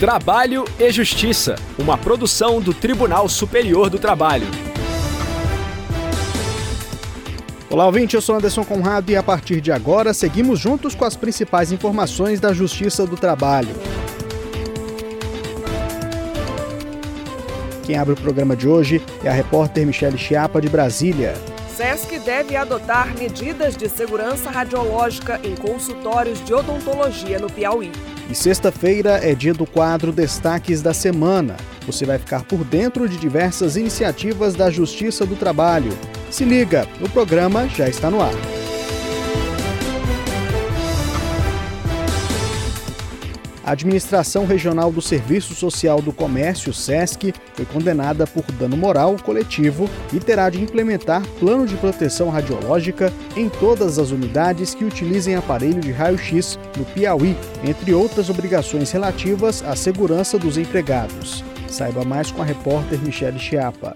Trabalho e Justiça, uma produção do Tribunal Superior do Trabalho. Olá, ouvinte, eu sou Anderson Conrado e a partir de agora seguimos juntos com as principais informações da Justiça do Trabalho. Quem abre o programa de hoje é a repórter Michele Chiapa, de Brasília. SESC deve adotar medidas de segurança radiológica em consultórios de odontologia no Piauí. E sexta-feira é dia do quadro Destaques da Semana. Você vai ficar por dentro de diversas iniciativas da Justiça do Trabalho. Se liga, o programa já está no ar. A Administração Regional do Serviço Social do Comércio, SESC, foi condenada por dano moral coletivo e terá de implementar plano de proteção radiológica em todas as unidades que utilizem aparelho de raio-x no Piauí, entre outras obrigações relativas à segurança dos empregados. Saiba mais com a repórter Michele Chiapa.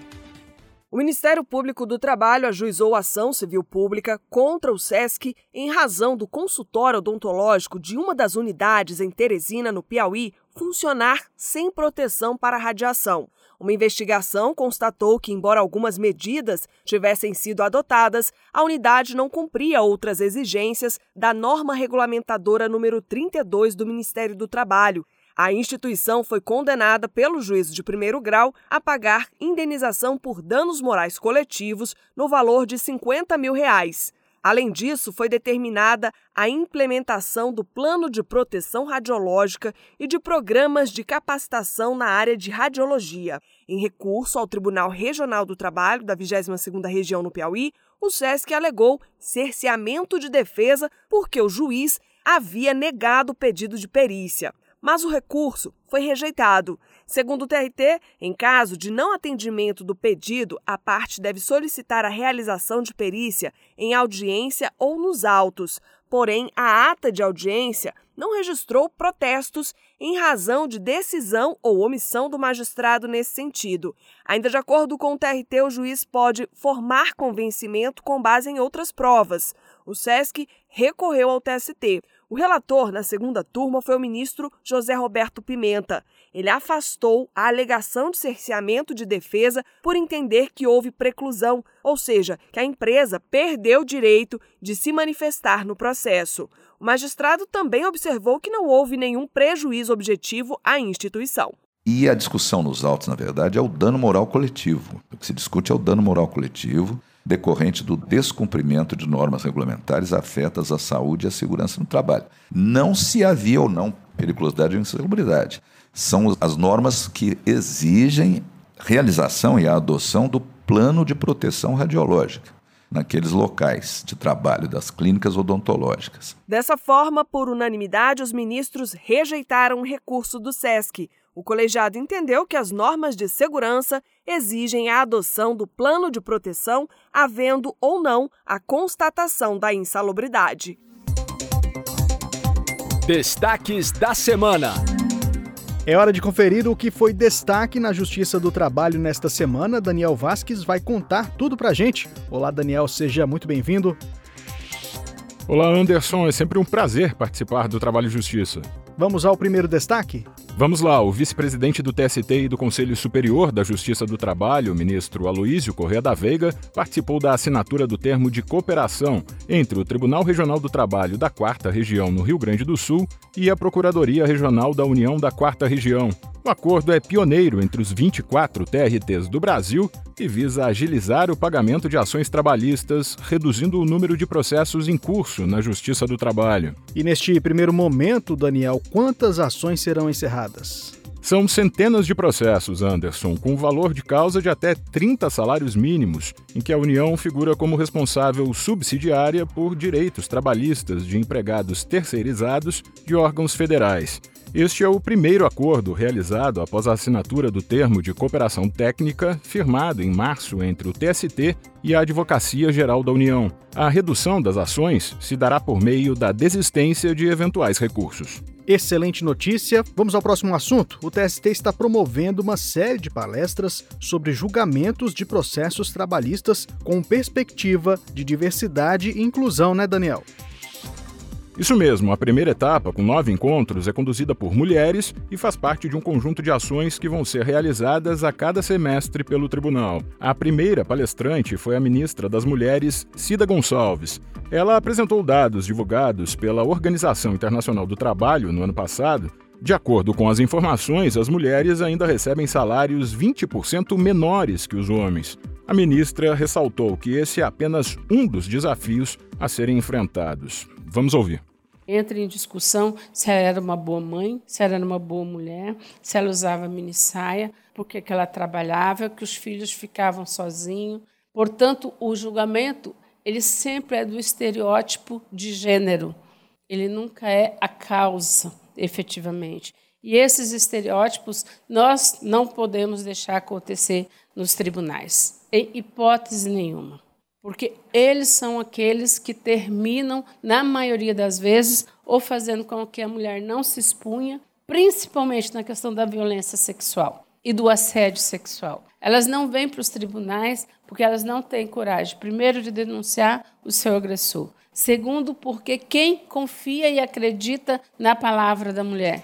O Ministério Público do Trabalho ajuizou ação civil pública contra o SESC em razão do consultório odontológico de uma das unidades em Teresina, no Piauí, funcionar sem proteção para radiação. Uma investigação constatou que, embora algumas medidas tivessem sido adotadas, a unidade não cumpria outras exigências da norma regulamentadora número 32 do Ministério do Trabalho, a instituição foi condenada pelo juízo de primeiro grau a pagar indenização por danos morais coletivos no valor de 50 mil reais. Além disso, foi determinada a implementação do plano de proteção radiológica e de programas de capacitação na área de radiologia. Em recurso ao Tribunal Regional do Trabalho da 22ª Região no Piauí, o SESC alegou cerceamento de defesa porque o juiz havia negado o pedido de perícia mas o recurso foi rejeitado. Segundo o TRT, em caso de não atendimento do pedido, a parte deve solicitar a realização de perícia em audiência ou nos autos. Porém, a ata de audiência não registrou protestos em razão de decisão ou omissão do magistrado nesse sentido. Ainda de acordo com o TRT, o juiz pode formar convencimento com base em outras provas. O SESC recorreu ao TST. O relator na segunda turma foi o ministro José Roberto Pimenta. Ele afastou a alegação de cerceamento de defesa por entender que houve preclusão, ou seja, que a empresa perdeu o direito de se manifestar no processo. O magistrado também observou que não houve nenhum prejuízo objetivo à instituição. E a discussão nos autos, na verdade, é o dano moral coletivo. O que se discute é o dano moral coletivo decorrente do descumprimento de normas regulamentares afetas à saúde e à segurança no trabalho. Não se havia ou não periculosidade ou insalubridade. São as normas que exigem realização e a adoção do plano de proteção radiológica naqueles locais de trabalho das clínicas odontológicas. Dessa forma, por unanimidade, os ministros rejeitaram o recurso do SESC. O colegiado entendeu que as normas de segurança exigem a adoção do plano de proteção, havendo ou não a constatação da insalubridade. Destaques da semana. É hora de conferir o que foi destaque na Justiça do Trabalho nesta semana. Daniel Vasques vai contar tudo pra gente. Olá, Daniel, seja muito bem-vindo. Olá, Anderson. É sempre um prazer participar do Trabalho Justiça. Vamos ao primeiro destaque? Vamos lá, o vice-presidente do TST e do Conselho Superior da Justiça do Trabalho, ministro Aloísio Correa da Veiga, participou da assinatura do termo de cooperação entre o Tribunal Regional do Trabalho da Quarta Região no Rio Grande do Sul e a Procuradoria Regional da União da Quarta Região, o acordo é pioneiro entre os 24 TRTs do Brasil e visa agilizar o pagamento de ações trabalhistas, reduzindo o número de processos em curso na Justiça do Trabalho. E neste primeiro momento, Daniel, quantas ações serão encerradas? São centenas de processos, Anderson, com valor de causa de até 30 salários mínimos, em que a União figura como responsável subsidiária por direitos trabalhistas de empregados terceirizados de órgãos federais. Este é o primeiro acordo realizado após a assinatura do termo de cooperação técnica firmado em março entre o TST e a Advocacia Geral da União. A redução das ações se dará por meio da desistência de eventuais recursos. Excelente notícia. Vamos ao próximo assunto. O TST está promovendo uma série de palestras sobre julgamentos de processos trabalhistas com perspectiva de diversidade e inclusão, né, Daniel? Isso mesmo, a primeira etapa, com nove encontros, é conduzida por mulheres e faz parte de um conjunto de ações que vão ser realizadas a cada semestre pelo tribunal. A primeira palestrante foi a ministra das Mulheres, Cida Gonçalves. Ela apresentou dados divulgados pela Organização Internacional do Trabalho no ano passado. De acordo com as informações, as mulheres ainda recebem salários 20% menores que os homens. A ministra ressaltou que esse é apenas um dos desafios a serem enfrentados. Vamos ouvir. Entra em discussão se ela era uma boa mãe, se ela era uma boa mulher, se ela usava mini saia, porque que ela trabalhava, que os filhos ficavam sozinhos. Portanto, o julgamento ele sempre é do estereótipo de gênero. Ele nunca é a causa, efetivamente. E esses estereótipos nós não podemos deixar acontecer nos tribunais, em hipótese nenhuma porque eles são aqueles que terminam, na maioria das vezes, ou fazendo com que a mulher não se expunha, principalmente na questão da violência sexual e do assédio sexual. Elas não vêm para os tribunais porque elas não têm coragem, primeiro, de denunciar o seu agressor, segundo, porque quem confia e acredita na palavra da mulher.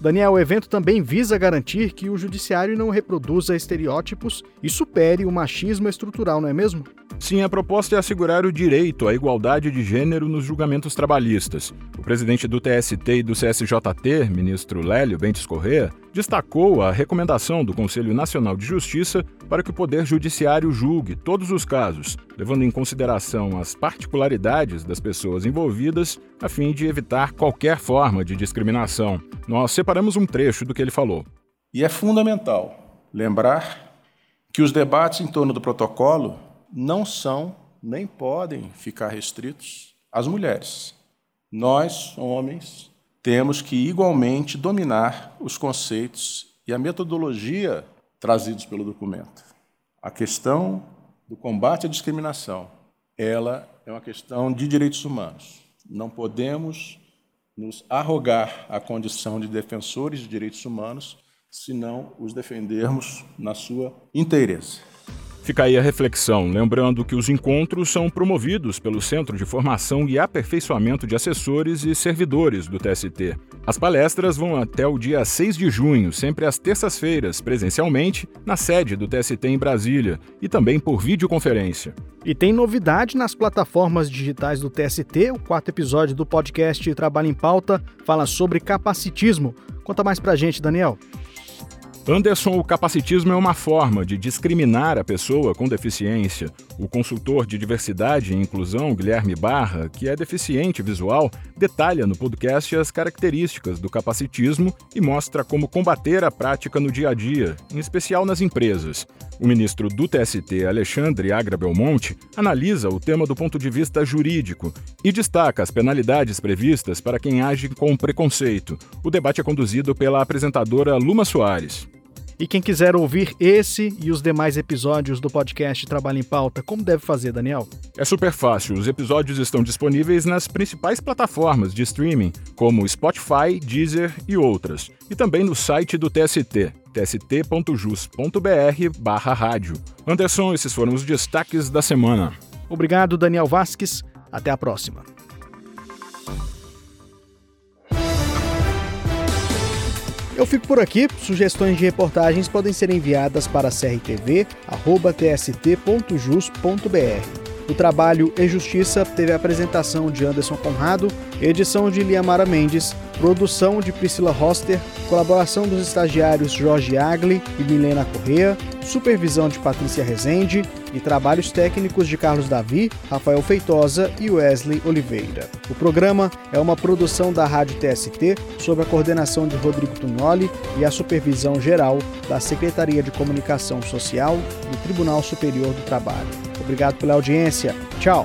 Daniel, o evento também visa garantir que o judiciário não reproduza estereótipos e supere o machismo estrutural, não é mesmo? Sim, a proposta é assegurar o direito à igualdade de gênero nos julgamentos trabalhistas. O presidente do TST e do CSJT, ministro Lélio Bentes Corrêa, destacou a recomendação do Conselho Nacional de Justiça para que o Poder Judiciário julgue todos os casos, levando em consideração as particularidades das pessoas envolvidas, a fim de evitar qualquer forma de discriminação. Nós separamos um trecho do que ele falou. E é fundamental lembrar que os debates em torno do protocolo não são nem podem ficar restritos às mulheres. Nós, homens, temos que igualmente dominar os conceitos e a metodologia trazidos pelo documento. A questão do combate à discriminação, ela é uma questão de direitos humanos. Não podemos nos arrogar a condição de defensores de direitos humanos se não os defendermos na sua inteireza. Fica aí a reflexão, lembrando que os encontros são promovidos pelo Centro de Formação e Aperfeiçoamento de Assessores e Servidores do TST. As palestras vão até o dia 6 de junho, sempre às terças-feiras, presencialmente, na sede do TST em Brasília e também por videoconferência. E tem novidade nas plataformas digitais do TST. O quarto episódio do podcast Trabalho em Pauta fala sobre capacitismo. Conta mais pra gente, Daniel. Anderson, o capacitismo é uma forma de discriminar a pessoa com deficiência. O consultor de diversidade e inclusão, Guilherme Barra, que é deficiente visual, detalha no podcast as características do capacitismo e mostra como combater a prática no dia a dia, em especial nas empresas. O ministro do TST, Alexandre Agra Belmonte, analisa o tema do ponto de vista jurídico e destaca as penalidades previstas para quem age com preconceito. O debate é conduzido pela apresentadora Luma Soares. E quem quiser ouvir esse e os demais episódios do podcast Trabalho em Pauta, como deve fazer, Daniel? É super fácil. Os episódios estão disponíveis nas principais plataformas de streaming, como Spotify, Deezer e outras. E também no site do TST, tst.jus.br rádio. Anderson, esses foram os destaques da semana. Obrigado, Daniel Vasques. Até a próxima. Eu fico por aqui. Sugestões de reportagens podem ser enviadas para crtv.tst.jus.br. O trabalho e Justiça teve a apresentação de Anderson Conrado, edição de Liamara Mendes, produção de Priscila Roster, colaboração dos estagiários Jorge Agli e Milena Correa, supervisão de Patrícia Rezende e trabalhos técnicos de Carlos Davi, Rafael Feitosa e Wesley Oliveira. O programa é uma produção da Rádio TST sob a coordenação de Rodrigo Tugnoli e a supervisão geral da Secretaria de Comunicação Social do Tribunal Superior do Trabalho. Obrigado pela audiência. Tchau.